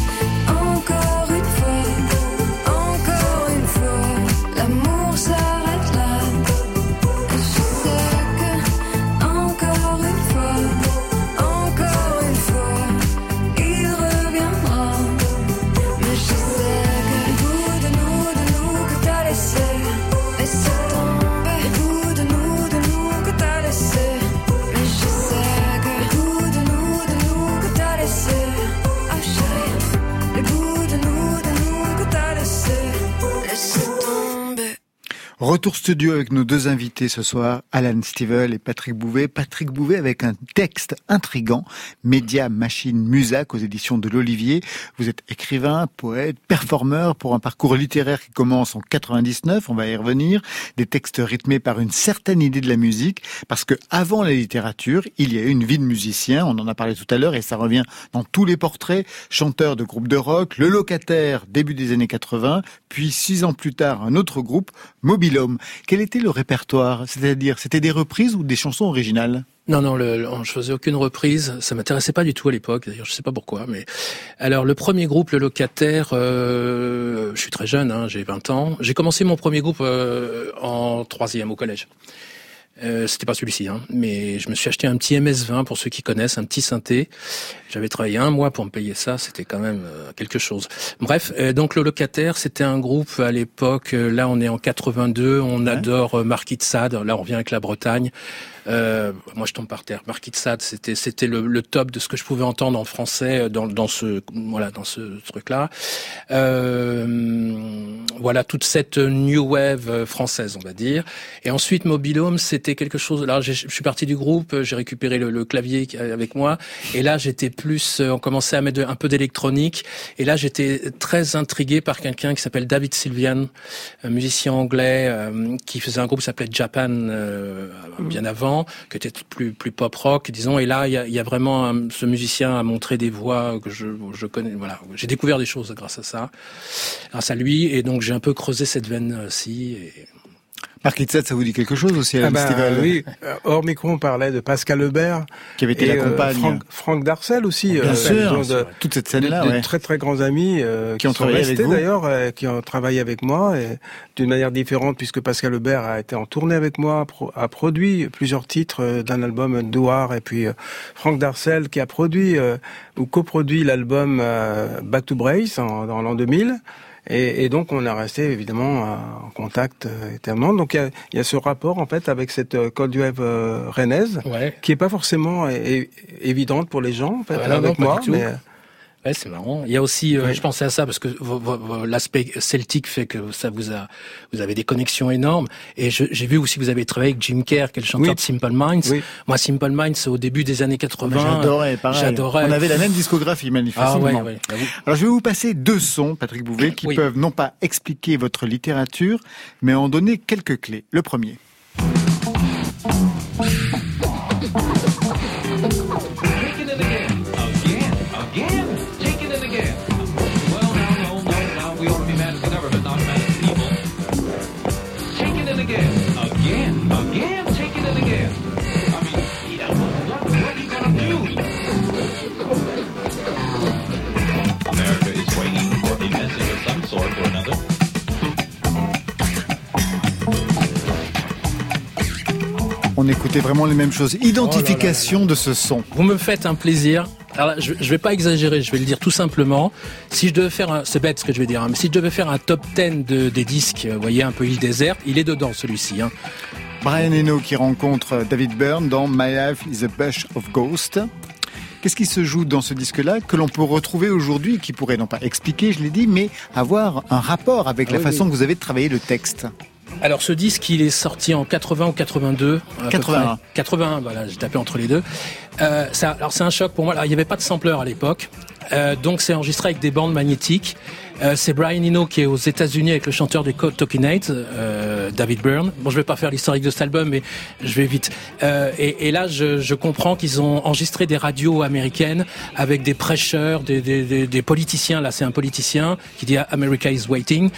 Retour studio avec nos deux invités ce soir, Alan Stivell et Patrick Bouvet. Patrick Bouvet avec un texte intrigant, Média, Machine, Musac aux éditions de l'Olivier. Vous êtes écrivain, poète, performeur pour un parcours littéraire qui commence en 99, on va y revenir. Des textes rythmés par une certaine idée de la musique, parce que avant la littérature, il y a eu une vie de musicien, on en a parlé tout à l'heure et ça revient dans tous les portraits. Chanteur de groupe de rock, le locataire début des années 80, puis six ans plus tard un autre groupe, Quel était le répertoire? C'est-à-dire, c'était des reprises ou des chansons originales? Non, non, le, le- je faisais aucune reprise. Ça m'intéressait pas du tout à l'époque. D'ailleurs, je sais pas pourquoi. Mais alors, le premier groupe, le locataire, euh, je suis très jeune, hein, j'ai 20 ans. J'ai commencé mon premier groupe euh, en troisième au collège. Euh, C'était pas celui-ci, hein, mais je me suis acheté un petit MS-20 pour ceux qui connaissent, un petit synthé. J'avais travaillé un mois pour me payer ça, c'était quand même euh, quelque chose. Bref, euh, donc le locataire, c'était un groupe à l'époque. euh, là, on est en 82, on adore euh, Marquis de Sade. Là, on revient avec la Bretagne. Euh, moi, je tombe par terre. Marquis de Sade, c'était c'était le, le, top de ce que je pouvais entendre en français dans, dans ce voilà dans ce truc-là. Euh, voilà toute cette new wave française, on va dire. Et ensuite, Mobile Home, c'était quelque chose. Là, je suis parti du groupe, j'ai récupéré le, le, clavier avec moi, et là, j'étais plus. On commençait à mettre un peu d'électronique, et là, j'étais très intrigué par quelqu'un qui s'appelle David Sylvian, un musicien anglais euh, qui faisait un groupe qui s'appelait Japan euh, bien avant, qui était plus pop rock, disons. Et là, il y a, vraiment ce musicien a montré des voix que je, connais. Voilà, j'ai découvert des choses grâce à ça, grâce à lui. Et donc j'ai un peu creusé cette veine-ci. Et Marc Litzat, ça vous dit quelque chose aussi à ah ben, festival Oui, euh, hors micro, on parlait de Pascal Lebert. Qui avait été la compagne. Euh, Franck, Franck Darcel aussi. Bien euh, sûr, de, toute cette scène-là. De, ouais. de très très grands amis euh, qui, ont travaillé restés d'ailleurs, euh, qui ont travaillé avec moi d'une manière différente puisque Pascal Lebert a été en tournée avec moi, a produit plusieurs titres d'un album Douar et puis Franck Darcel qui a produit ou coproduit l'album Back to Brace en, dans l'an 2000. Et, et, donc on est resté évidemment en contact euh, éternellement. Donc il y a, y a, ce rapport en fait avec cette euh, du euh, rennaise ouais. qui est pas forcément é évidente pour les gens en fait voilà, avec non, moi. Mais... Ouais, c'est marrant. Il y a aussi, euh, Oui. je pensais à ça parce que l'aspect celtique fait que ça vous a, vous avez des connexions énormes. Et j'ai vu aussi que vous avez travaillé avec Jim Kerr, qui est le chanteur Oui. de Simple Minds. Oui. Moi, Simple Minds, c'est au début des années 80. J'adorais, pareil. J'adorais. On avait la même discographie, Ah manifestement. ouais, ouais. Alors je vais vous passer deux sons, Patrick Bouvet, qui peuvent non pas expliquer votre littérature, mais en donner quelques clés. Le premier. Écoutait vraiment les mêmes choses. Identification de ce son. Vous me faites un plaisir. Alors là, je, je vais pas exagérer, je vais le dire tout simplement. Si je devais faire un, c'est bête ce que je vais dire, hein, mais si je devais faire un top 10 de, des disques, euh, vous voyez, un peu île déserte, il est dedans celui-ci. Hein. Brian Eno qui rencontre David Byrne dans My Life is a Bush of Ghost. Qu'est-ce qui se joue dans ce disque-là que l'on peut retrouver aujourd'hui, qui pourrait non pas expliquer, je l'ai dit, mais avoir un rapport avec la Oui, façon oui. que vous avez de travailler le texte? Alors ce disque, il est sorti en 80 ou 82. à peu 81. près. 81, voilà, j'ai tapé entre les deux. Euh, ça, alors c'est un choc pour moi. Alors, il n'y avait pas de sampler à l'époque. Euh, donc c'est enregistré avec des bandes magnétiques. Euh, c'est Brian Eno qui est aux États-Unis avec le chanteur des Code Talking Heads, euh, David Byrne. Bon, je vais pas faire l'historique de cet album, mais je vais vite. Euh, et, et là, je, je comprends qu'ils ont enregistré des radios américaines avec des prêcheurs, des, des, des, des politiciens. Là, c'est un politicien qui dit America is waiting.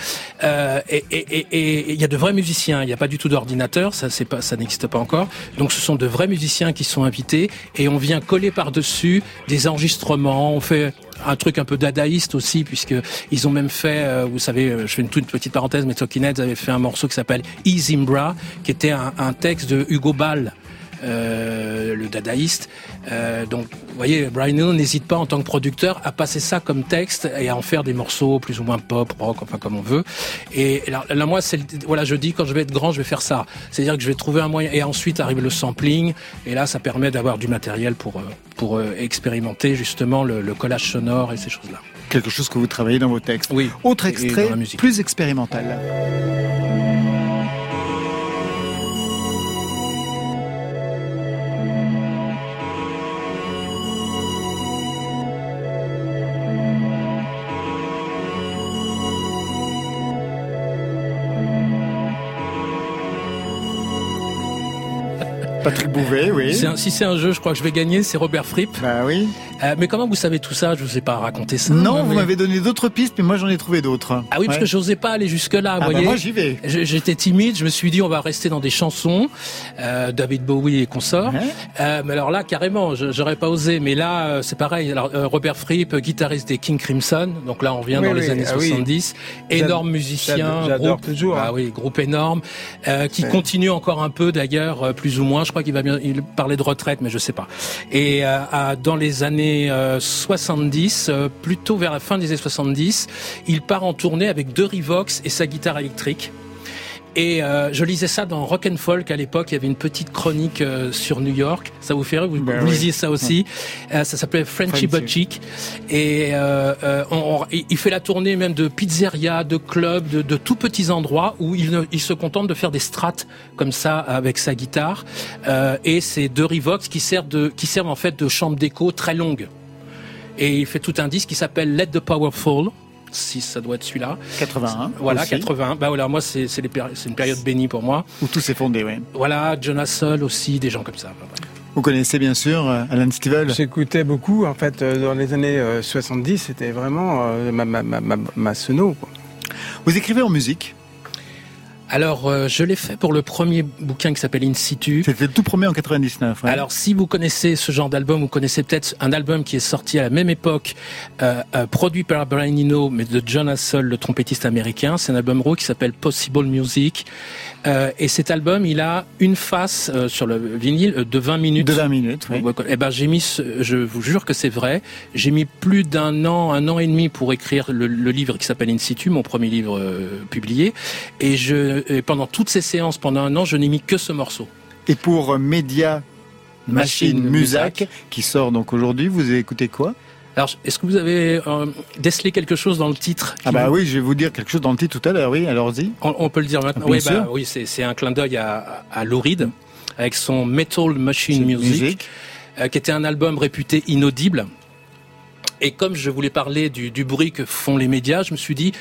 Euh, et il y a de vrais musiciens. Il n'y a pas du tout d'ordinateur. Ça, c'est pas, ça n'existe pas encore. Donc, ce sont de vrais musiciens qui sont invités et on vient coller par-dessus des enregistrements. On fait un truc un peu dadaïste aussi, puisque ils ont même fait, euh, vous savez, euh, je fais une toute petite parenthèse, mais Talking avait fait un morceau qui s'appelle Izimbra, qui était un texte de Hugo Ball. Euh, le dadaïste. Euh, donc, vous voyez, Brian Eno n'hésite pas en tant que producteur à passer ça comme texte et à en faire des morceaux plus ou moins pop, rock, enfin comme on veut. Et là, là, moi, c'est voilà, je dis quand je vais être grand, je vais faire ça. C'est-à-dire que je vais trouver un moyen. Et ensuite arrive le sampling. Et là, ça permet d'avoir du matériel pour euh, pour expérimenter justement le, le collage sonore et ces choses-là. Quelque chose que vous travaillez dans vos textes. Oui. Autre extrait, dans la musique. plus expérimental. Patrick Bouvet, oui. Un- si c'est un jeu, je crois que je vais gagner. C'est Robert Fripp. Bah oui. Euh, mais comment vous savez tout ça? Je vous ai pas raconté ça. Non, vous m'avez donné d'autres pistes, mais moi j'en ai trouvé d'autres. Ah oui, parce que j'osais pas aller jusque là. Ah vous bah voyez. moi j'y vais. J'étais timide, je me suis dit on va rester dans des chansons, euh, David Bowie et consorts. Ouais. Euh, mais alors là carrément, je- j'aurais pas osé. Mais là euh, c'est pareil. Alors euh, Robert Fripp, guitariste des King Crimson, donc là on vient Oui, dans oui, les années ah oui. 70. Énorme musicien, j'adore- toujours, hein. Ah oui, groupe énorme, euh, qui Ouais. continue encore un peu d'ailleurs, euh, plus ou moins. Je crois qu'il va bien, il parlait de retraite, mais je sais pas. Et euh, dans les années euh, 70, euh, plutôt vers la fin des années 70, il part en tournée avec deux Revox et sa guitare électrique. Et euh, je lisais ça dans Rock and Folk à l'époque. Il y avait une petite chronique euh, sur New York. Ça vous fait rire Vous, Ben vous oui. lisiez ça aussi. Euh, ça s'appelait Frenchy Frenchy. But Chic. Et euh, euh, on- on- il fait la tournée même de pizzerias, de clubs, de, de tout petits endroits où il, ne- il se contente de faire des strates comme ça avec sa guitare. Euh, et c'est deux Revox qui servent de, qui servent en fait de chambre d'écho très longue. Et il fait tout un disque qui s'appelle Let the Power Fall. Si ça doit être celui-là. 81. Voilà, aussi, 81. Bah voilà, moi c'est c'est une période bénie pour moi. Où tout s'est fondé, oui. Voilà, Jonas Sol aussi, des gens comme ça. Vous connaissez bien sûr euh, Alan Stivell J'écoutais beaucoup, en fait, euh, dans les années euh, 70, c'était vraiment euh, ma, ma, ma, ma, ma sono, quoi. Vous écrivez en musique? Alors, euh, je l'ai fait pour le premier bouquin qui s'appelle In Situ. C'était le tout premier en 99. ouais. Alors, si vous connaissez ce genre d'album, vous connaissez peut-être un album qui est sorti à la même époque, euh, euh, produit par Brian Eno, mais de John Hassel, le trompettiste américain. C'est un album raw qui s'appelle Possible Music. Euh, et cet album, il a une face euh, sur le vinyle de 20 minutes. De 20 minutes, oui. Eh ben, j'ai mis, ce- je vous jure que c'est vrai. J'ai mis plus d'un an, un an et demi pour écrire le, le livre qui s'appelle In Situ, mon premier livre euh, publié. Et je, et pendant toutes ces séances, pendant un an, je n'ai mis que ce morceau. Et pour Media Machine, Machine Musac, Musac. qui sort donc aujourd'hui, vous avez écouté quoi? Alors, est-ce que vous avez euh, décelé quelque chose dans le titre Ah bah oui, je vais vous dire quelque chose dans le titre tout à l'heure, oui, alors-y. on, on peut le dire maintenant. Bien Oui, sûr. bah, oui, c'est un clin d'œil à, à Lou Reed avec son Metal Machine Music, euh, qui était un album réputé inaudible. Et comme je voulais parler du, du bruit que font les médias, je me suis dit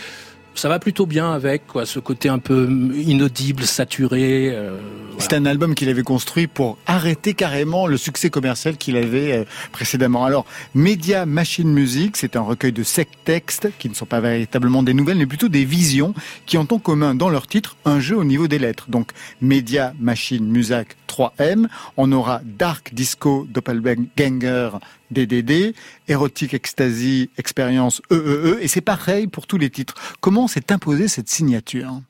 ça va plutôt bien avec quoi, ce côté un peu inaudible, saturé. euh, voilà. C'est un album qu'il avait construit pour arrêter carrément le succès commercial qu'il avait euh, précédemment. Alors, Media Machine Music, c'est un recueil de sept textes qui ne sont pas véritablement des nouvelles, mais plutôt des visions qui ont en commun dans leur titre un jeu au niveau des lettres. Donc, Media Machine Music 3M, on aura Dark Disco Doppelganger DDD, Erotic Ecstasy Experience EEE, et c'est pareil pour tous les titres. Comment s'est imposée cette signature?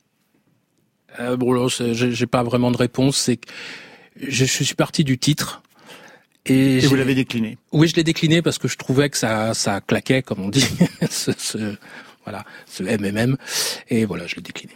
Euh, bon, là, j'ai pas vraiment de réponse. C'est que je, je suis parti du titre. Et, Et vous l'avez décliné? Oui, je l'ai décliné parce que je trouvais que ça, ça claquait, comme on dit, ce, ce- voilà, ce MMM. Et voilà, je l'ai décliné.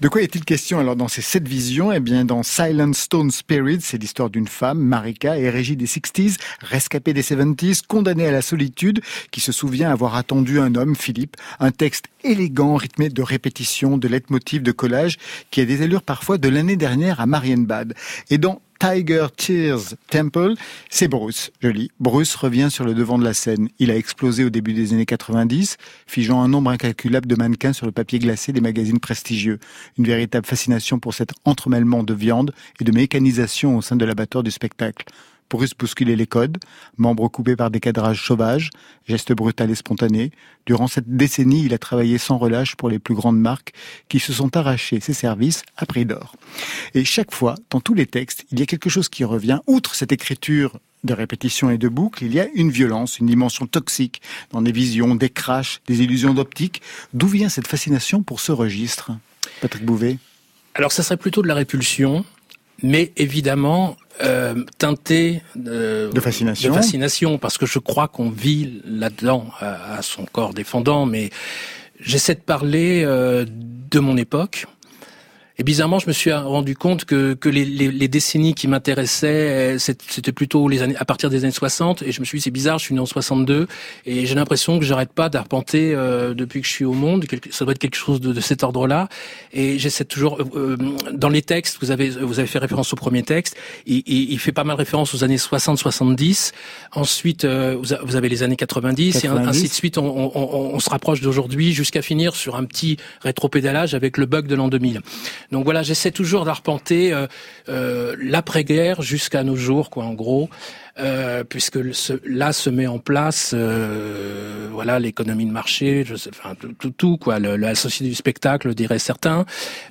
De quoi est-il question alors dans ces sept visions? Eh bien, dans Silent Stone Spirit, c'est l'histoire d'une femme, Marika, régie des 60s, rescapée des 70s, condamnée à la solitude, qui se souvient avoir attendu un homme, Philippe, un texte élégant, rythmé de répétitions, de leitmotiv, de collage, qui a des allures parfois de l'année dernière à Marienbad. Et dans Tiger Tears Temple, c'est Bruce, je lis. Bruce revient sur le devant de la scène. Il a explosé au début des années 90, figeant un nombre incalculable de mannequins sur le papier glacé des magazines prestigieux. Une véritable fascination pour cet entremêlement de viande et de mécanisation au sein de l'abattoir du spectacle. Bruce bousculait les codes, membres coupés par des cadrages sauvages, gestes brutaux et spontanés. Durant cette décennie, il a travaillé sans relâche pour les plus grandes marques qui se sont arrachées ses services à prix d'or. Et chaque fois, dans tous les textes, il y a quelque chose qui revient. Outre cette écriture de répétition et de boucle, il y a une violence, une dimension toxique dans des visions, des crashs, des illusions d'optique. D'où vient cette fascination pour ce registre? Patrick Bouvet Alors, ça serait plutôt de la répulsion, mais évidemment euh, teinté euh, De fascination. de fascination, parce que je crois qu'on vit là-dedans à, à son corps défendant. Mais j'essaie de parler euh, de mon époque. Et bizarrement, je me suis rendu compte que, que les, les, les décennies qui m'intéressaient, euh, c'était plutôt les années, à partir des années 60. Et je me suis dit, c'est bizarre, je suis né en 62. Et j'ai l'impression que j'arrête pas d'arpenter euh, depuis que je suis au monde. Ça doit être quelque chose de, de cet ordre-là. Et j'essaie toujours, euh, euh, dans les textes, vous avez, vous avez fait référence au premier texte. Il, il, il fait pas mal référence aux années 60-70. Ensuite, euh, vous, avez les années 90, et 90. ainsi de suite. On, on, on, on se rapproche d'aujourd'hui jusqu'à finir sur un petit rétropédalage avec le bug de l'an 2000. Donc voilà, j'essaie toujours d'arpenter euh, euh, l'après-guerre jusqu'à nos jours, quoi, en gros, euh, puisque ce- là se met en place, euh, voilà, l'économie de marché, je sais, enfin tout, tout, tout, quoi, le, la société du spectacle, diraient certains,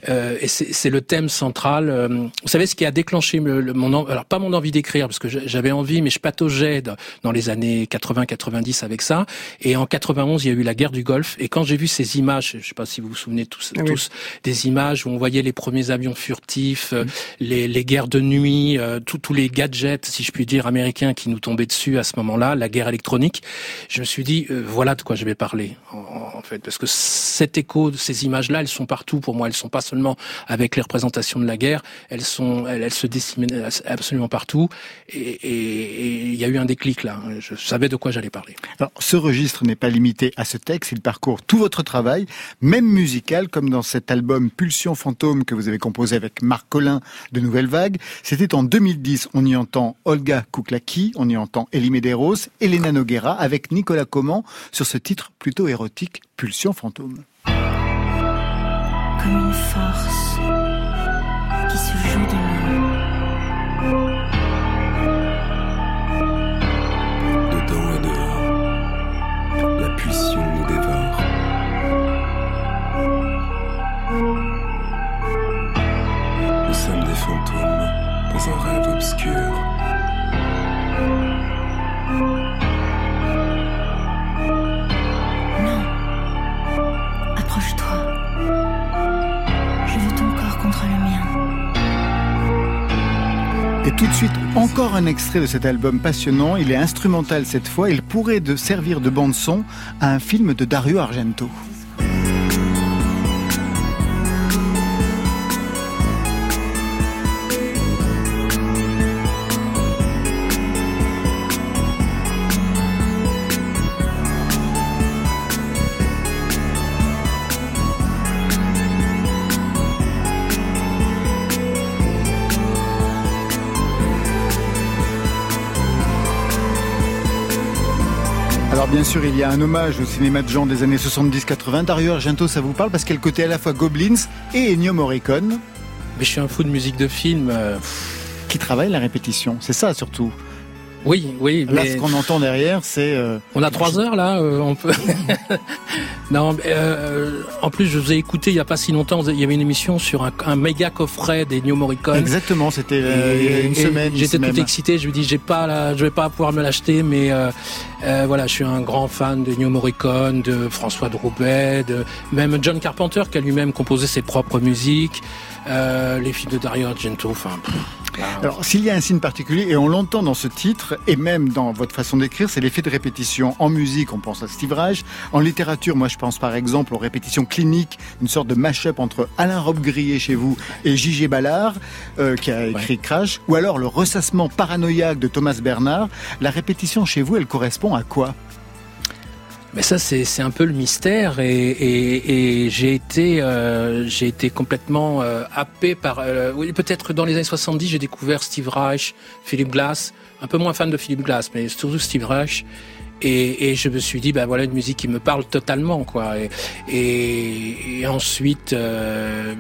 euh, et c'est le thème central. euh, vous savez ce qui a déclenché le, le- mon, alors pas mon envie d'écrire, parce que j'a- j'avais envie, mais je pataugeais dans, les années 80-90 avec ça, et en 91 il y a eu la guerre du Golfe, et quand j'ai vu ces images, je sais pas si vous vous souvenez tous, Oui. tous des images où on voyait les premiers avions furtifs, euh, les, les guerres de nuit, euh, tous les gadgets, si je puis dire, américains qui nous tombaient dessus à ce moment-là, la guerre électronique, je me suis dit, euh, voilà de quoi je vais parler, en, fait. Parce que cet écho, ces images-là, elles sont partout pour moi. Elles sont pas seulement avec les représentations de la guerre, elles sont, elles, se disséminent absolument partout. Et il y a eu un déclic là. Je savais de quoi j'allais parler. Ce registre n'est pas limité à ce texte. Il parcourt tout votre travail, même musical, comme dans cet album Pulsion Fantôme que vous avez composé avec Marc Collin de Nouvelle Vague. C'était en 2010. On y entend Olga Kouklaki, on y entend Elie Medeiros, Elena Noguera avec Nicolas Coman sur ce titre plutôt érotique Pulsion Fantôme. Qui tout de suite, encore un extrait de cet album passionnant. Il est instrumental cette fois. Il pourrait servir de bande-son à un film de Dario Argento. Sûr, il y a un hommage au cinéma de genre des années 70-80. Dario Argento, ça vous parle? Parce qu'elle côté à la fois Goblins et Ennio Morricone. Mais je suis un fou de musique de film. Euh, Qui travaille la répétition, c'est ça surtout. Oui, oui. Là, ce qu'on entend derrière, c'est. Euh, on a trois heures là. Euh, on peut. non, euh, en plus, je vous ai écouté il y a pas si longtemps. Il y avait une émission sur un, un méga coffret des New Morricone. Exactement, c'était a une semaine. J'étais tout excité. Je lui dis, j'ai pas, là, je vais pas pouvoir me l'acheter, mais voilà, je suis un grand fan de New Morricone, de François de Roubaix, de même John Carpenter qui a lui-même composé ses propres musiques. les films de Dario Argento, enfin. Alors, s'il y a un signe particulier, et on l'entend dans ce titre, et même dans votre façon d'écrire, c'est l'effet de répétition. En musique, on pense à Steve Reich. En littérature, moi, je pense par exemple aux répétitions cliniques, une sorte de mash-up entre Alain Robbe-Grillet chez vous et J.G. Ballard, euh, qui a écrit Crash, ou alors le ressassement paranoïaque de Thomas Bernard. La répétition chez vous, elle correspond à quoi? Mais ça, c'est un peu le mystère et, et, et j'ai été, euh, j'ai été complètement euh, happé par. Euh, oui, peut-être dans les années 70, j'ai découvert Steve Reich, Philip Glass, un peu moins fan de Philip Glass, mais surtout Steve Reich. Et, et, je me suis dit, ben voilà une musique qui me parle totalement, quoi. Et, et ensuite, euh,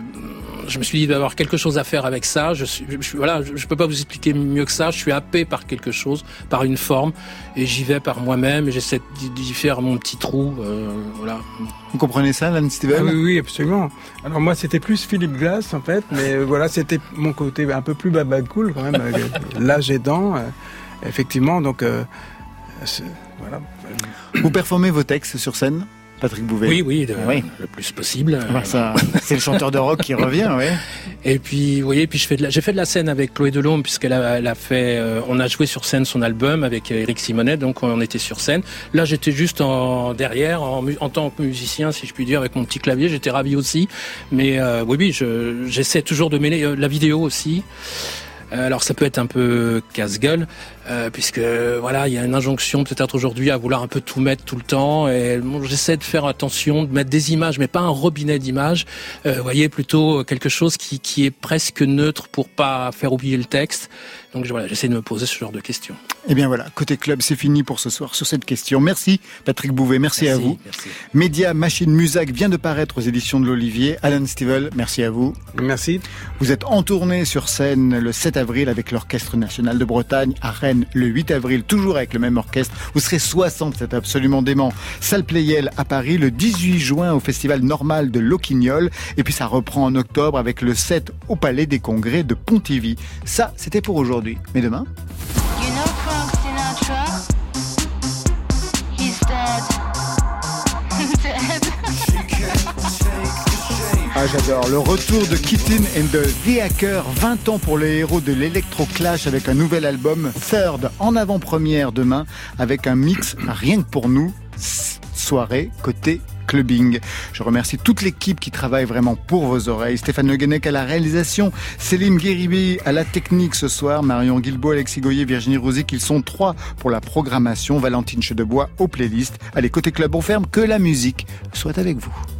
je me suis dit d'avoir quelque chose à faire avec ça. Je suis, voilà, je, peux pas vous expliquer mieux que ça. Je suis happé par quelque chose, par une forme, et j'y vais par moi-même. Et j'essaie d'y faire mon petit trou, euh, voilà. Vous comprenez ça, Lan Steven? Ah Oui, oui, absolument. Alors moi, c'était plus Philippe Glass en fait, mais euh, voilà, c'était mon côté un peu plus baba cool quand même, l'âge aidant, euh, effectivement. Donc voilà. Vous performez vos textes sur scène Patrick Bouvet. Oui, oui, le plus possible. c'est le chanteur de rock qui revient, oui. Et puis, vous voyez, puis je fais j'ai fait de la scène avec Chloé Delhomme puisqu'elle a, elle a fait, euh, on a joué sur scène son album avec Eric Simonet, donc on était sur scène. Là, j'étais juste en derrière, en, en, tant que musicien, si je puis dire, avec mon petit clavier. J'étais ravi aussi. Mais euh, oui, oui, j'essaie toujours de mêler euh, la vidéo aussi. Alors ça peut être un peu casse-gueule, euh, puisque voilà, il y a une injonction peut-être aujourd'hui à vouloir un peu tout mettre tout le temps. Et j'essaie de faire attention, de mettre des images, mais pas un robinet d'images. Euh, vous voyez, plutôt quelque chose qui, qui est presque neutre pour pas faire oublier le texte. Donc voilà, j'essaie de me poser ce genre de questions. Eh bien voilà, côté club, c'est fini pour ce soir sur cette question. Merci Patrick Bouvet, merci, à vous. Merci. Média Machine Musac vient de paraître aux éditions de l'Olivier. Alan Stivell, merci à vous. Merci. Vous êtes en tournée sur scène le 7 avril avec l'Orchestre National de Bretagne à Rennes le 8 avril, toujours avec le même orchestre. Vous serez 60, c'est absolument dément. Salle Playel à Paris le 18 juin au Festival Normal de Loquignol. Et puis ça reprend en octobre avec le 7 au Palais des Congrès de Pontivy. Ça, c'était pour aujourd'hui. Mais demain? Ah, j'adore. Le retour de Kitten and the The Hacker, 20 ans pour les héros de l'Electro Clash avec un nouvel album, Third, en avant-première demain, avec un mix rien que pour nous, soirée côté clubbing. Je remercie toute l'équipe qui travaille vraiment pour vos oreilles. Stéphane Le à la réalisation, Céline Guéribi à la technique ce soir, Marion Guilbault, Alexis Goyer, Virginie Rosic. Ils sont trois pour la programmation. Valentine Chedebois aux playlists. Allez, côté club, on ferme. Que la musique soit avec vous.